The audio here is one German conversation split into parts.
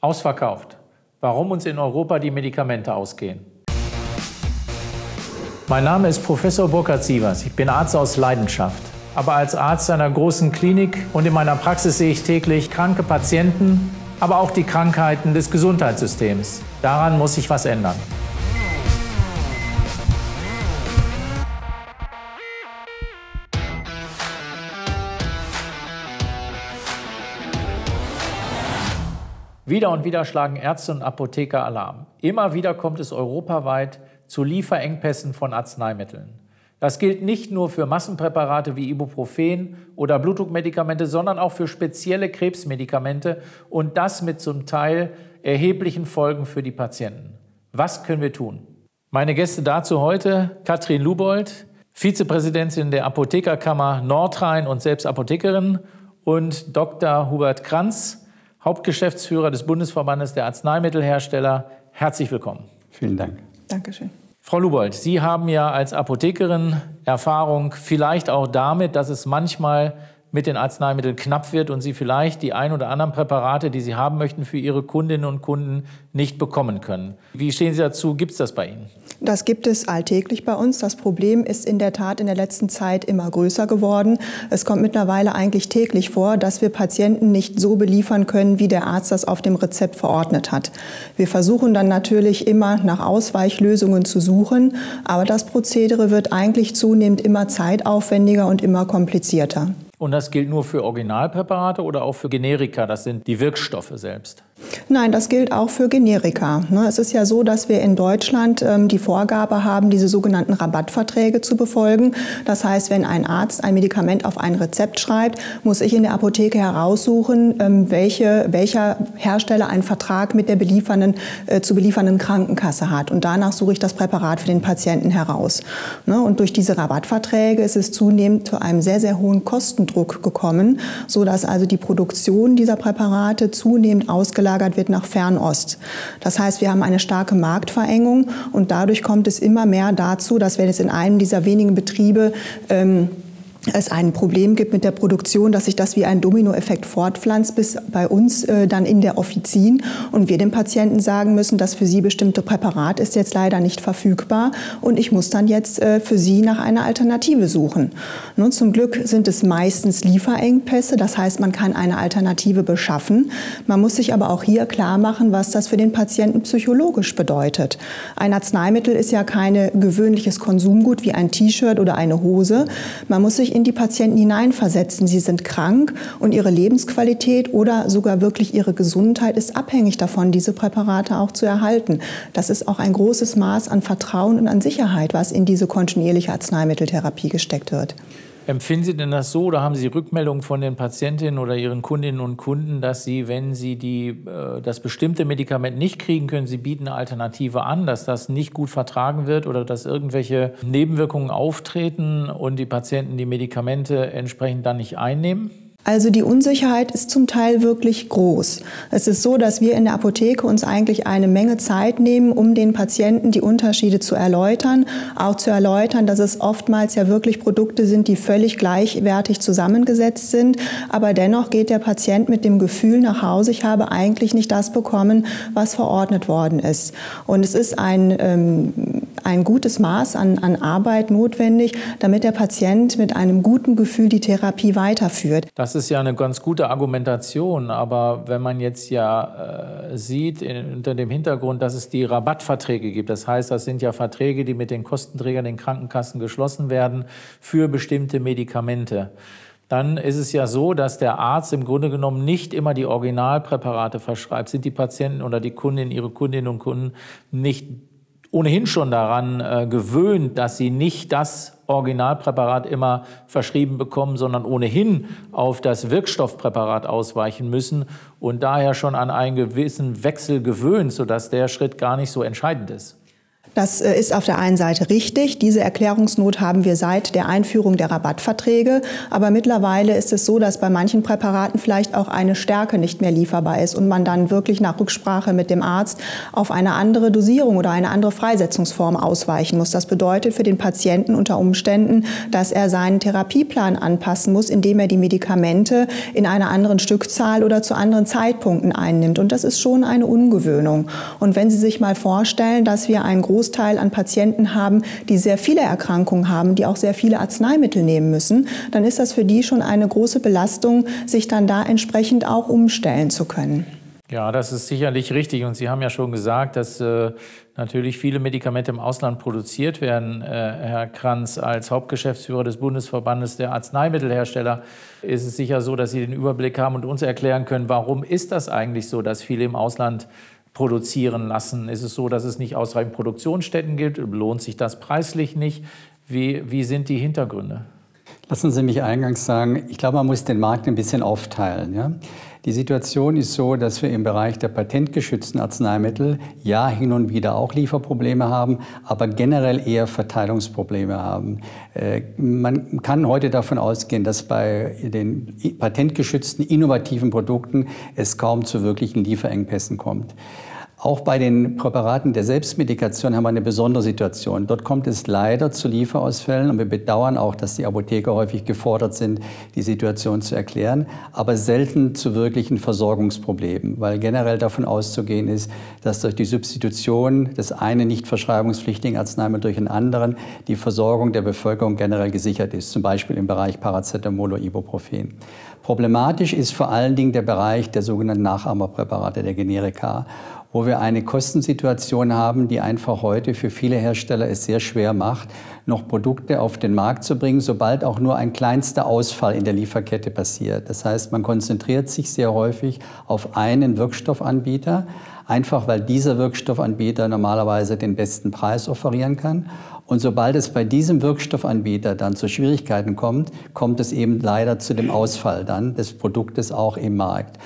Ausverkauft. Warum uns in Europa die Medikamente ausgehen. Mein Name ist Professor Burkhard Sievers. Ich bin Arzt aus Leidenschaft. Aber als Arzt einer großen Klinik und in meiner Praxis sehe ich täglich kranke Patienten, aber auch die Krankheiten des Gesundheitssystems. Daran muss sich was ändern. Wieder und wieder schlagen Ärzte und Apotheker Alarm. Immer wieder kommt es europaweit zu Lieferengpässen von Arzneimitteln. Das gilt nicht nur für Massenpräparate wie Ibuprofen oder Blutdruckmedikamente, sondern auch für spezielle Krebsmedikamente und das mit zum Teil erheblichen Folgen für die Patienten. Was können wir tun? Meine Gäste dazu heute Katrin Lubold, Vizepräsidentin der Apothekerkammer Nordrhein und selbst Apothekerin und Dr. Hubert Kranz, Hauptgeschäftsführer des Bundesverbandes der Arzneimittelhersteller. Herzlich willkommen. Vielen Dank. Dankeschön. Frau Lubold, Sie haben ja als Apothekerin Erfahrung vielleicht auch damit, dass es manchmal mit den Arzneimitteln knapp wird und Sie vielleicht die ein oder anderen Präparate, die Sie haben möchten, für Ihre Kundinnen und Kunden nicht bekommen können. Wie stehen Sie dazu? Gibt es das bei Ihnen? Das gibt es alltäglich bei uns. Das Problem ist in der Tat in der letzten Zeit immer größer geworden. Es kommt mittlerweile eigentlich täglich vor, dass wir Patienten nicht so beliefern können, wie der Arzt das auf dem Rezept verordnet hat. Wir versuchen dann natürlich immer nach Ausweichlösungen zu suchen, aber das Prozedere wird eigentlich zunehmend immer zeitaufwendiger und immer komplizierter. Und das gilt nur für Originalpräparate oder auch für Generika? Das sind die Wirkstoffe selbst. Nein, das gilt auch für Generika. Ne? Es ist ja so, dass wir in Deutschland ähm, die Vorgabe haben, diese sogenannten Rabattverträge zu befolgen. Das heißt, wenn ein Arzt ein Medikament auf ein Rezept schreibt, muss ich in der Apotheke heraussuchen, ähm, welche, welcher Hersteller einen Vertrag mit der beliefernden, äh, zu beliefernden Krankenkasse hat. Und danach suche ich das Präparat für den Patienten heraus. Ne? Und durch diese Rabattverträge ist es zunehmend zu einem sehr, sehr hohen Kostendruck gekommen, sodass also die Produktion dieser Präparate zunehmend ausgelagert ausgelagert wird nach Fernost. Das heißt, wir haben eine starke Marktverengung und dadurch kommt es immer mehr dazu, dass wenn es in einem dieser wenigen Betriebe ähm, es ein Problem gibt mit der Produktion, dass sich das wie ein Dominoeffekt fortpflanzt bis bei uns äh, dann in der Offizin und wir dem Patienten sagen müssen, dass für sie bestimmte Präparat ist jetzt leider nicht verfügbar und ich muss dann jetzt äh, für sie nach einer Alternative suchen. Nun, zum Glück sind es meistens Lieferengpässe, das heißt, man kann eine Alternative beschaffen. Man muss sich aber auch hier klar machen, was das für den Patienten psychologisch bedeutet. Ein Arzneimittel ist ja kein gewöhnliches Konsumgut wie ein T-Shirt oder eine Hose. Man muss sich in die Patienten hineinversetzen. Sie sind krank und ihre Lebensqualität oder sogar wirklich ihre Gesundheit ist abhängig davon, diese Präparate auch zu erhalten. Das ist auch ein großes Maß an Vertrauen und an Sicherheit, was in diese kontinuierliche Arzneimitteltherapie gesteckt wird. Empfinden Sie denn das so oder haben Sie Rückmeldungen von den Patientinnen oder Ihren Kundinnen und Kunden, dass Sie, wenn Sie die, äh, das bestimmte Medikament nicht kriegen können, Sie bieten eine Alternative an, dass das nicht gut vertragen wird oder dass irgendwelche Nebenwirkungen auftreten und die Patienten die Medikamente entsprechend dann nicht einnehmen? Also die Unsicherheit ist zum Teil wirklich groß. Es ist so, dass wir in der Apotheke uns eigentlich eine Menge Zeit nehmen, um den Patienten die Unterschiede zu erläutern, auch zu erläutern, dass es oftmals ja wirklich Produkte sind, die völlig gleichwertig zusammengesetzt sind, aber dennoch geht der Patient mit dem Gefühl nach Hause, ich habe eigentlich nicht das bekommen, was verordnet worden ist. Und es ist ein ähm, ein gutes Maß an, an Arbeit notwendig, damit der Patient mit einem guten Gefühl die Therapie weiterführt. Das ist ja eine ganz gute Argumentation, aber wenn man jetzt ja äh, sieht in, unter dem Hintergrund, dass es die Rabattverträge gibt, das heißt, das sind ja Verträge, die mit den Kostenträgern, den Krankenkassen geschlossen werden für bestimmte Medikamente dann ist es ja so, dass der Arzt im Grunde genommen nicht immer die Originalpräparate verschreibt. Sind die Patienten oder die Kundinnen, ihre Kundinnen und Kunden nicht ohnehin schon daran äh, gewöhnt, dass sie nicht das Originalpräparat immer verschrieben bekommen, sondern ohnehin auf das Wirkstoffpräparat ausweichen müssen und daher schon an einen gewissen Wechsel gewöhnt, sodass der Schritt gar nicht so entscheidend ist. Das äh, ist auf der einen Seite richtig. Diese Erklärungsnot haben wir seit der Einführung der Rabattverträge. Aber mittlerweile ist es so, dass bei manchen Präparaten vielleicht auch eine Stärke nicht mehr lieferbar ist und man dann wirklich nach Rücksprache mit dem Arzt auf eine andere Dosierung oder eine andere Freisetzungsform ausweichen muss. Das bedeutet für den Patienten unter Umständen, dass er seinen Therapieplan anpassen muss, indem er die Medikamente in einer anderen Stückzahl oder zu anderen Zeitpunkten einnimmt. Und das ist schon eine Ungewöhnung. Und wenn Sie sich mal vorstellen, dass wir einen großen Großteil an Patienten haben, die sehr viele Erkrankungen haben, die auch sehr viele Arzneimittel nehmen müssen, dann ist das für die schon eine große Belastung, sich dann da entsprechend auch umstellen zu können. Ja, das ist sicherlich richtig. Und Sie haben ja schon gesagt, dass äh, natürlich viele Medikamente im Ausland produziert werden. Äh, Herr Kranz, als Hauptgeschäftsführer des Bundesverbandes der Arzneimittelhersteller ist es sicher so, dass Sie den Überblick haben und uns erklären können, warum ist das eigentlich so, dass viele im Ausland produzieren lassen? Ist es so, dass es nicht ausreichend Produktionsstätten gibt? Lohnt sich das preislich nicht? Wie, wie sind die Hintergründe? Lassen Sie mich eingangs sagen, ich glaube, man muss den Markt ein bisschen aufteilen. Ja? Die Situation ist so, dass wir im Bereich der patentgeschützten Arzneimittel ja hin und wieder auch Lieferprobleme haben, aber generell eher Verteilungsprobleme haben. Äh, man kann heute davon ausgehen, dass bei den patentgeschützten innovativen Produkten es kaum zu wirklichen Lieferengpässen kommt. Auch bei den Präparaten der Selbstmedikation haben wir eine besondere Situation. Dort kommt es leider zu Lieferausfällen und wir bedauern auch, dass die Apotheker häufig gefordert sind, die Situation zu erklären, aber selten zu wirklichen Versorgungsproblemen, weil generell davon auszugehen ist, dass durch die Substitution des einen nicht verschreibungspflichtigen Arzneimittels durch einen anderen die Versorgung der Bevölkerung generell gesichert ist, zum Beispiel im Bereich Paracetamol oder Ibuprofen. Problematisch ist vor allen Dingen der Bereich der sogenannten Nachahmerpräparate, der Generika wo wir eine Kostensituation haben, die einfach heute für viele Hersteller es sehr schwer macht, noch Produkte auf den Markt zu bringen, sobald auch nur ein kleinster Ausfall in der Lieferkette passiert. Das heißt, man konzentriert sich sehr häufig auf einen Wirkstoffanbieter, einfach weil dieser Wirkstoffanbieter normalerweise den besten Preis offerieren kann. Und sobald es bei diesem Wirkstoffanbieter dann zu Schwierigkeiten kommt, kommt es eben leider zu dem Ausfall dann des Produktes auch im Markt.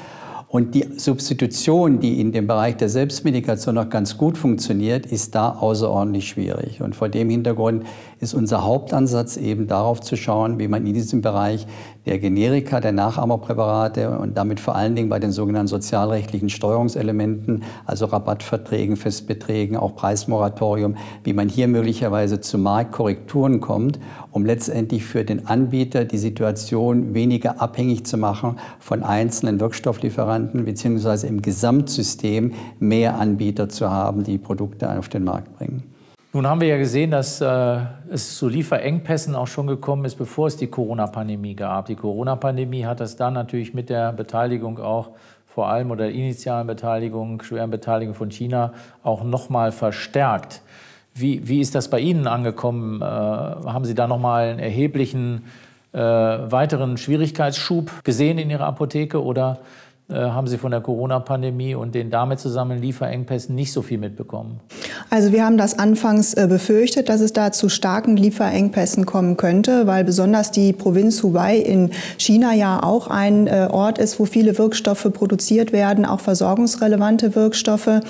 Und die Substitution, die in dem Bereich der Selbstmedikation noch ganz gut funktioniert, ist da außerordentlich schwierig. Und vor dem Hintergrund ist unser Hauptansatz eben darauf zu schauen, wie man in diesem Bereich der Generika, der Nachahmerpräparate und damit vor allen Dingen bei den sogenannten sozialrechtlichen Steuerungselementen, also Rabattverträgen, Festbeträgen, auch Preismoratorium, wie man hier möglicherweise zu Marktkorrekturen kommt, um letztendlich für den Anbieter die Situation weniger abhängig zu machen von einzelnen Wirkstofflieferanten, beziehungsweise im Gesamtsystem mehr Anbieter zu haben, die Produkte auf den Markt bringen. Nun haben wir ja gesehen, dass äh, es zu Lieferengpässen auch schon gekommen ist, bevor es die Corona-Pandemie gab. Die Corona-Pandemie hat das dann natürlich mit der Beteiligung auch vor allem oder initialen Beteiligung, schweren Beteiligung von China auch nochmal verstärkt. Wie, wie ist das bei Ihnen angekommen? Äh, haben Sie da nochmal einen erheblichen äh, weiteren Schwierigkeitsschub gesehen in Ihrer Apotheke oder haben Sie von der Corona-Pandemie und den damit zusammen Lieferengpässen nicht so viel mitbekommen? Also wir haben das anfangs äh, befürchtet, dass es da zu starken Lieferengpässen kommen könnte, weil besonders die Provinz Hubei in China ja auch ein äh, Ort ist, wo viele Wirkstoffe produziert werden, auch versorgungsrelevante Wirkstoffe.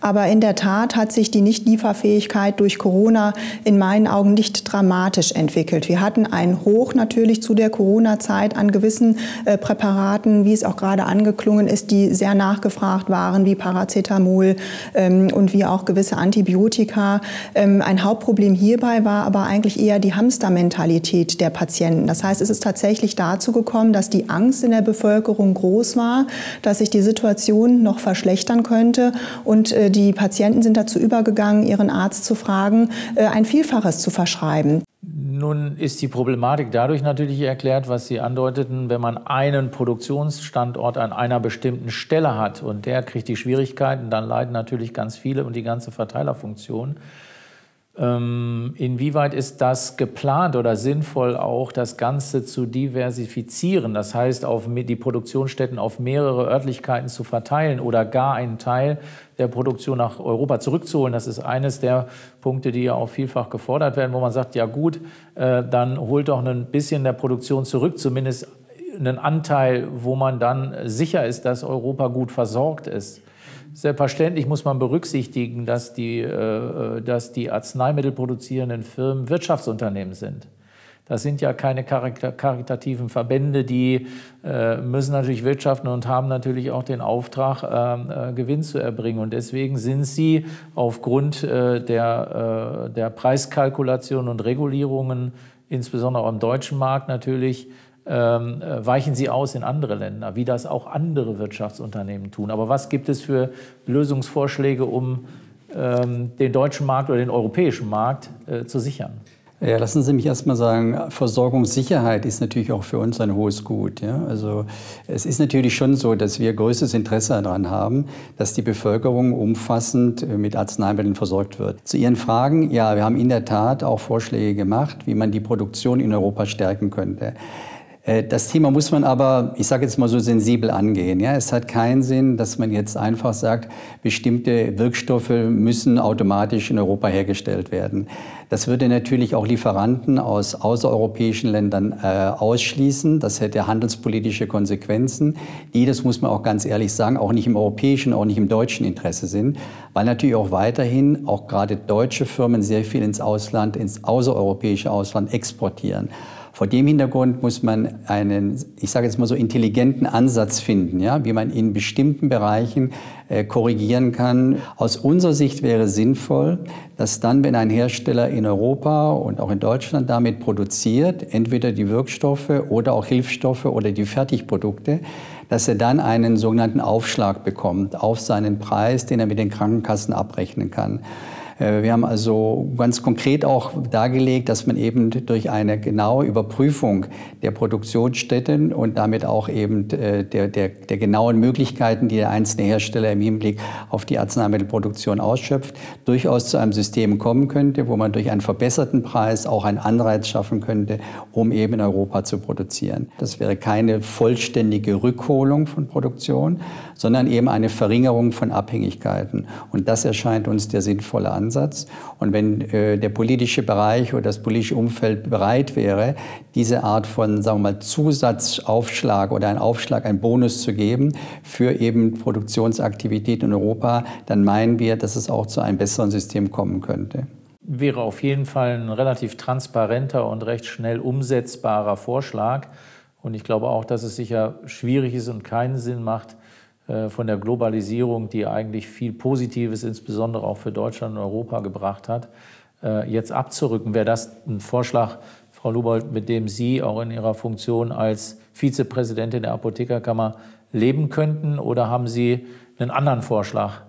Aber in der Tat hat sich die Nichtlieferfähigkeit durch Corona in meinen Augen nicht dramatisch entwickelt. Wir hatten ein Hoch natürlich zu der Corona-Zeit an gewissen Präparaten, wie es auch gerade angeklungen geklungen ist, die sehr nachgefragt waren, wie Paracetamol ähm, und wie auch gewisse Antibiotika. Ähm, ein Hauptproblem hierbei war aber eigentlich eher die Hamstermentalität der Patienten. Das heißt, es ist tatsächlich dazu gekommen, dass die Angst in der Bevölkerung groß war, dass sich die Situation noch verschlechtern könnte und äh, die Patienten sind dazu übergegangen, ihren Arzt zu fragen, äh, ein Vielfaches zu verschreiben. Nun ist die Problematik dadurch natürlich erklärt, was Sie andeuteten, wenn man einen Produktionsstandort an einer bestimmten Stelle hat und der kriegt die Schwierigkeiten, dann leiden natürlich ganz viele und die ganze Verteilerfunktion. Ähm, inwieweit ist das geplant oder sinnvoll, auch das Ganze zu diversifizieren? Das heißt, auf die Produktionsstätten auf mehrere Örtlichkeiten zu verteilen oder gar einen Teil der Produktion nach Europa zurückzuholen. Das ist eines der Punkte, die ja auch vielfach gefordert werden, wo man sagt, ja gut, äh, dann holt doch ein bisschen der Produktion zurück, zumindest einen Anteil, wo man dann sicher ist, dass Europa gut versorgt ist. Selbstverständlich muss man berücksichtigen, dass die, äh, dass die Arzneimittel produzierenden Firmen Wirtschaftsunternehmen sind. Das sind ja keine karitativen Verbände, die äh, müssen natürlich wirtschaften und haben natürlich auch den Auftrag, äh, äh, Gewinn zu erbringen. Und deswegen sind sie aufgrund äh, der, äh, der Preiskalkulation und Regulierungen, insbesondere auch im deutschen Markt natürlich, ähm, äh, weichen sie aus in andere Länder, wie das auch andere Wirtschaftsunternehmen tun. Aber was gibt es für Lösungsvorschläge, um ähm, den deutschen Markt oder den europäischen Markt zu sichern? Ja, lassen Sie mich erst mal sagen, Versorgungssicherheit ist natürlich auch für uns ein hohes Gut. Ja? Also es ist natürlich schon so, dass wir größtes Interesse daran haben, dass die Bevölkerung umfassend äh, mit Arzneimitteln versorgt wird. Zu Ihren Fragen, ja, wir haben in der Tat auch Vorschläge gemacht, wie man die Produktion in Europa stärken könnte. Äh, das Thema muss man aber, ich sage jetzt mal so sensibel angehen. Ja, es hat keinen Sinn, dass man jetzt einfach sagt, bestimmte Wirkstoffe müssen automatisch in Europa hergestellt werden. Das würde natürlich auch Lieferanten aus außereuropäischen Ländern äh, ausschließen. Das hätte handelspolitische Konsequenzen, die, das muss man auch ganz ehrlich sagen, auch nicht im europäischen, auch nicht im deutschen Interesse sind, weil natürlich auch weiterhin auch gerade deutsche Firmen sehr viel ins Ausland, ins außereuropäische Ausland exportieren. Vor dem Hintergrund muss man einen, ich sage jetzt mal so, intelligenten Ansatz finden, ja, wie man in bestimmten Bereichen äh, korrigieren kann. Aus unserer Sicht wäre sinnvoll, dass dann, wenn ein Hersteller in Europa und auch in Deutschland damit produziert, entweder die Wirkstoffe oder auch Hilfsstoffe oder die Fertigprodukte, dass er dann einen sogenannten Aufschlag bekommt auf seinen Preis, den er mit den Krankenkassen abrechnen kann. Äh, wir haben also ganz konkret auch dargelegt, dass man eben durch eine genaue Überprüfung der Produktionsstätten und damit auch eben äh, der, der, der genauen Möglichkeiten, die der einzelne Hersteller im Hinblick auf die Arzneimittelproduktion ausschöpft, durchaus zu einem System kommen könnte, wo man durch einen verbesserten Preis auch einen Anreiz schaffen könnte, um eben in Europa zu produzieren. Das wäre keine vollständige Rückholung von Produktion, sondern eben eine Verringerung von Abhängigkeiten. Und das erscheint uns der sinnvolle Ansatz. Und wenn äh, der politische Bereich oder das politische Umfeld bereit wäre, diese Art von, sagen wir mal, Zusatzaufschlag oder einen Aufschlag, einen Bonus zu geben für eben Produktionsaktivität in Europa, dann meinen wir, dass es auch zu einem besseren System kommen könnte wäre auf jeden Fall ein relativ transparenter und recht schnell umsetzbarer Vorschlag. Und ich glaube auch, dass es sicher schwierig ist und keinen Sinn macht, von der Globalisierung, die eigentlich viel Positives, insbesondere auch für Deutschland und Europa gebracht hat, äh, jetzt abzurücken. Wäre das ein Vorschlag, Frau Lubold, mit dem Sie auch in Ihrer Funktion als Vizepräsidentin der Apothekerkammer leben könnten? Oder haben Sie einen anderen Vorschlag?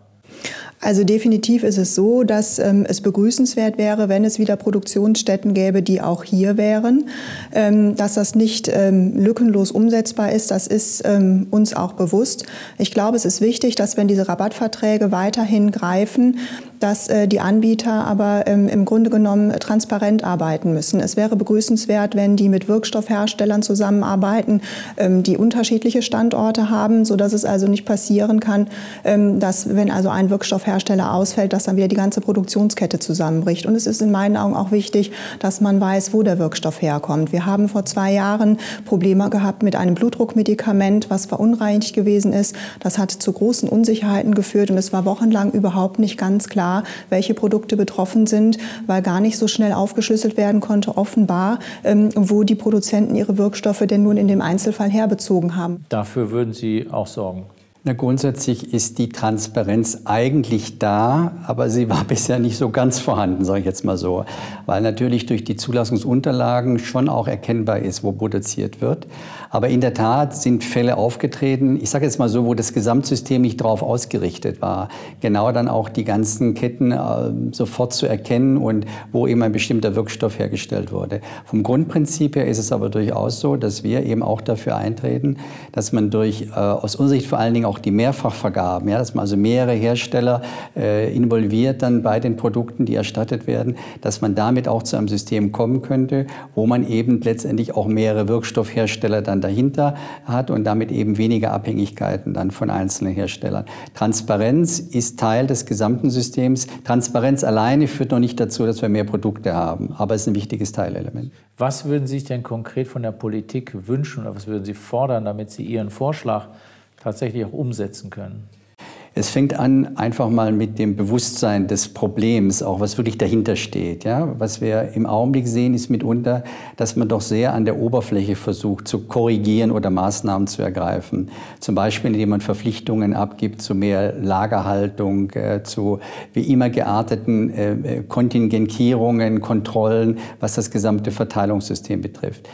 Also definitiv ist es so, dass ähm, es begrüßenswert wäre, wenn es wieder Produktionsstätten gäbe, die auch hier wären. Ähm, dass das nicht ähm, lückenlos umsetzbar ist, das ist ähm, uns auch bewusst. Ich glaube, es ist wichtig, dass wenn diese Rabattverträge weiterhin greifen, dass äh, die Anbieter aber ähm, im Grunde genommen transparent arbeiten müssen. Es wäre begrüßenswert, wenn die mit Wirkstoffherstellern zusammenarbeiten, ähm, die unterschiedliche Standorte haben, so dass es also nicht passieren kann, ähm, dass wenn also ein Wirkstoffhersteller ausfällt, dass dann wieder die ganze Produktionskette zusammenbricht. Und es ist in meinen Augen auch wichtig, dass man weiß, wo der Wirkstoff herkommt. Wir haben vor zwei Jahren Probleme gehabt mit einem Blutdruckmedikament, was verunreinigt gewesen ist. Das hat zu großen Unsicherheiten geführt und es war wochenlang überhaupt nicht ganz klar, klar, welche Produkte betroffen sind, weil gar nicht so schnell aufgeschlüsselt werden konnte, offenbar, ähm, wo die Produzenten ihre Wirkstoffe denn nun in dem Einzelfall herbezogen haben. Dafür würden Sie auch sorgen? Na, grundsätzlich ist die Transparenz eigentlich da, aber sie war bisher nicht so ganz vorhanden, sage ich jetzt mal so, weil natürlich durch die Zulassungsunterlagen schon auch erkennbar ist, wo produziert wird. Aber in der Tat sind Fälle aufgetreten, ich sage jetzt mal so, wo das Gesamtsystem nicht darauf ausgerichtet war, genau dann auch die ganzen Ketten äh, sofort zu erkennen und wo eben ein bestimmter Wirkstoff hergestellt wurde. Vom Grundprinzip her ist es aber durchaus so, dass wir eben auch dafür eintreten, dass man durch, äh, aus unserer Sicht vor allen Dingen auch die Mehrfachvergaben, ja, dass man also mehrere Hersteller äh, involviert dann bei den Produkten, die erstattet werden, dass man damit auch zu einem System kommen könnte, wo man eben letztendlich auch mehrere Wirkstoffhersteller dann dahinter hat und damit eben weniger Abhängigkeiten dann von einzelnen Herstellern. Transparenz ist Teil des gesamten Systems. Transparenz alleine führt noch nicht dazu, dass wir mehr Produkte haben, aber es ist ein wichtiges Teilelement. Was würden Sie sich denn konkret von der Politik wünschen oder was würden Sie fordern, damit Sie Ihren Vorschlag tatsächlich auch umsetzen können? Es fängt an einfach mal mit dem Bewusstsein des Problems, auch was wirklich dahinter steht. Ja? Was wir im Augenblick sehen, ist mitunter, dass man doch sehr an der Oberfläche versucht zu korrigieren oder Maßnahmen zu ergreifen. Zum Beispiel, indem man Verpflichtungen abgibt zu mehr Lagerhaltung, äh, zu wie immer gearteten äh, äh Kontingentierungen, Kontrollen, was das gesamte Verteilungssystem betrifft.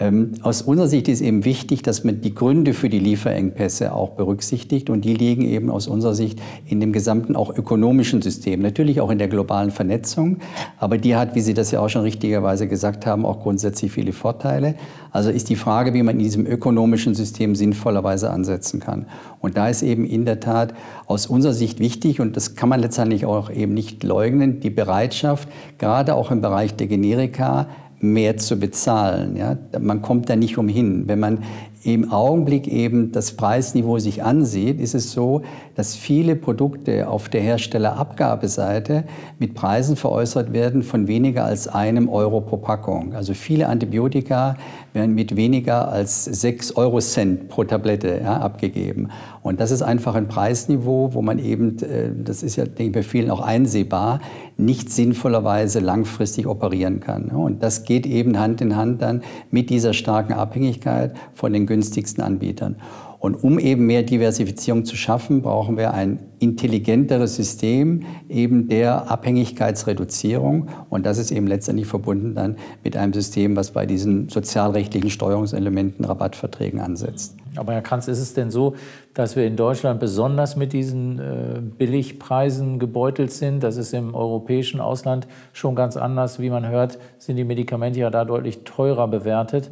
Ähm, aus unserer Sicht ist eben wichtig, dass man die Gründe für die Lieferengpässe auch berücksichtigt. Und die liegen eben aus unserer Sicht in dem gesamten auch ökonomischen System. Natürlich auch in der globalen Vernetzung. Aber die hat, wie Sie das ja auch schon richtigerweise gesagt haben, auch grundsätzlich viele Vorteile. Also ist die Frage, wie man in diesem ökonomischen System sinnvollerweise ansetzen kann. Und da ist eben in der Tat aus unserer Sicht wichtig, und das kann man letztendlich auch eben nicht leugnen, die Bereitschaft, gerade auch im Bereich der Generika, mehr zu bezahlen. Ja? Man kommt da nicht umhin. Wenn man im Augenblick eben das Preisniveau sich ansieht, ist es so, dass viele Produkte auf der Herstellerabgabeseite mit Preisen veräußert werden von weniger als einem Euro pro Packung. Also viele Antibiotika werden mit weniger als sechs Euro Cent pro Tablette ja, abgegeben. Und das ist einfach ein Preisniveau, wo man eben, äh, das ist ja, denke ich, bei vielen auch einsehbar, nicht sinnvollerweise langfristig operieren kann. Und das geht eben Hand in Hand dann mit dieser starken Abhängigkeit von den günstigsten Anbietern. Und um eben mehr Diversifizierung zu schaffen, brauchen wir ein intelligenteres System eben der Abhängigkeitsreduzierung. Und das ist eben letztendlich verbunden dann mit einem System, was bei diesen sozialrechtlichen Steuerungselementen, Rabattverträgen ansetzt. Aber Herr Kranz, ist es denn so, dass wir in Deutschland besonders mit diesen äh, Billigpreisen gebeutelt sind? Das ist im europäischen Ausland schon ganz anders. Wie man hört, sind die Medikamente ja da deutlich teurer bewertet.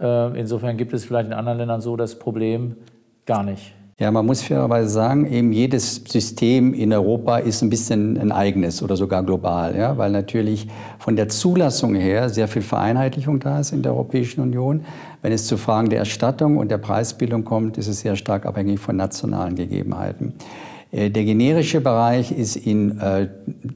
Äh, insofern gibt es vielleicht in anderen Ländern so das Problem gar nicht. Ja, man muss fairerweise sagen, eben jedes System in Europa ist ein bisschen ein eigenes oder sogar global, ja, weil natürlich von der Zulassung her sehr viel Vereinheitlichung da ist in der Europäischen Union. Wenn es zu Fragen der Erstattung und der Preisbildung kommt, ist es sehr stark abhängig von nationalen Gegebenheiten. Äh, der generische Bereich ist in äh,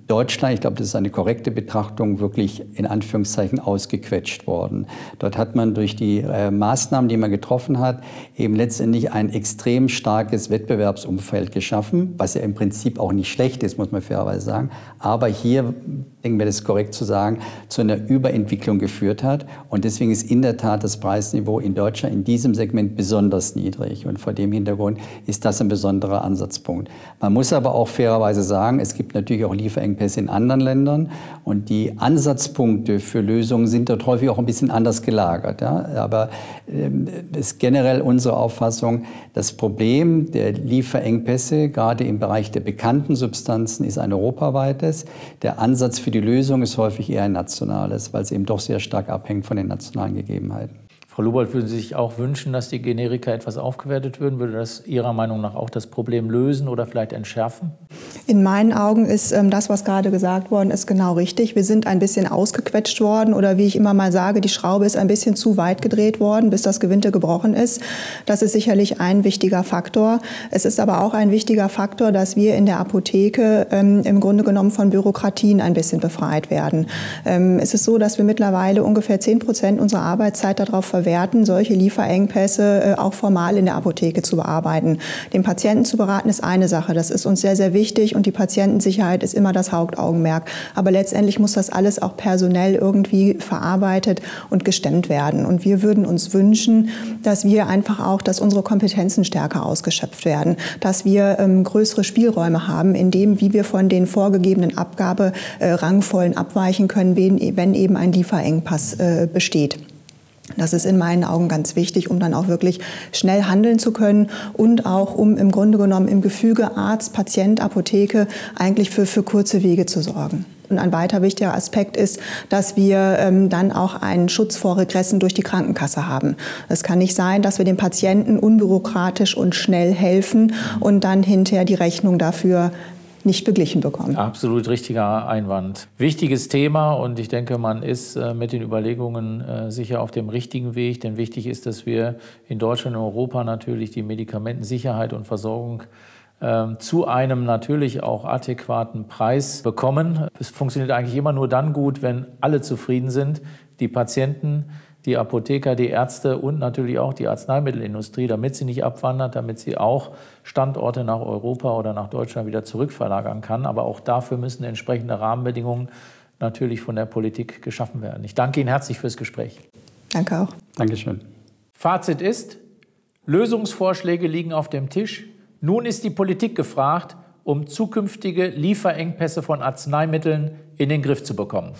Deutschland, ich glaube, das ist eine korrekte Betrachtung, wirklich in Anführungszeichen ausgequetscht worden. Dort hat man durch die äh, Maßnahmen, die man getroffen hat, eben letztendlich ein extrem starkes Wettbewerbsumfeld geschaffen, was ja im Prinzip auch nicht schlecht ist, muss man fairerweise sagen. Aber hier, denken wir, das ist korrekt zu sagen, zu einer Überentwicklung geführt hat. Und deswegen ist in der Tat das Preisniveau in Deutschland in diesem Segment besonders niedrig. Und vor dem Hintergrund ist das ein besonderer Ansatzpunkt. Man muss aber auch fairerweise sagen, es gibt natürlich auch Lieferengpässe in anderen Ländern und die Ansatzpunkte für Lösungen sind dort häufig auch ein bisschen anders gelagert. Ja? Aber ähm, ist generell unsere Auffassung, das Problem der Lieferengpässe, gerade im Bereich der bekannten Substanzen, ist ein europaweites. Der Ansatz für die Lösung ist häufig eher ein nationales, weil es eben doch sehr stark abhängt von den nationalen Gegebenheiten. Frau Lubold, würden Sie sich auch wünschen, dass die Generika etwas aufgewertet würden? Würde das Ihrer Meinung nach auch das Problem lösen oder vielleicht entschärfen? In meinen Augen ist ähm, das, was gerade gesagt worden ist, genau richtig. Wir sind ein bisschen ausgequetscht worden oder wie ich immer mal sage, die Schraube ist ein bisschen zu weit gedreht worden, bis das Gewinde gebrochen ist. Das ist sicherlich ein wichtiger Faktor. Es ist aber auch ein wichtiger Faktor, dass wir in der Apotheke ähm, im Grunde genommen von Bürokratien ein bisschen befreit werden. Ähm, es ist so, dass wir mittlerweile ungefähr 10 Prozent unserer Arbeitszeit darauf verwerten, solche Lieferengpässe äh, auch formal in der Apotheke zu bearbeiten. Den Patienten zu beraten ist eine Sache. Das ist uns sehr, sehr wichtig und die Patientensicherheit ist immer das Hauptaugenmerk. Aber letztendlich muss das alles auch personell irgendwie verarbeitet und gestemmt werden. Und wir würden uns wünschen, dass wir einfach auch, dass unsere Kompetenzen stärker ausgeschöpft werden, dass wir ähm, größere Spielräume haben, in dem, wie wir von den vorgegebenen Abgaberangfolgen äh, abweichen können, wenn, wenn eben ein Lieferengpass äh, besteht. Das ist in meinen Augen ganz wichtig, um dann auch wirklich schnell handeln zu können und auch um im Grunde genommen im Gefüge Arzt, Patient, Apotheke eigentlich für, für kurze Wege zu sorgen. Und ein weiter wichtiger Aspekt ist, dass wir ähm, dann auch einen Schutz vor Regressen durch die Krankenkasse haben. Es kann nicht sein, dass wir dem Patienten unbürokratisch und schnell helfen und dann hinterher die Rechnung dafür nicht beglichen bekommen. Absolut richtiger Einwand. Wichtiges Thema und ich denke, man ist äh, mit den Überlegungen äh, sicher auf dem richtigen Weg, denn wichtig ist, dass wir in Deutschland und Europa natürlich die Medikamentensicherheit und Versorgung ähm, zu einem natürlich auch adäquaten Preis bekommen. Es funktioniert eigentlich immer nur dann gut, wenn alle zufrieden sind, die Patienten, die Apotheker, die Ärzte und natürlich auch die Arzneimittelindustrie, damit sie nicht abwandert, damit sie auch Standorte nach Europa oder nach Deutschland wieder zurückverlagern kann. Aber auch dafür müssen entsprechende Rahmenbedingungen natürlich von der Politik geschaffen werden. Ich danke Ihnen herzlich fürs Gespräch. Danke auch. Dankeschön. Fazit ist, Lösungsvorschläge liegen auf dem Tisch. Nun ist die Politik gefragt, um zukünftige Lieferengpässe von Arzneimitteln in den Griff zu bekommen.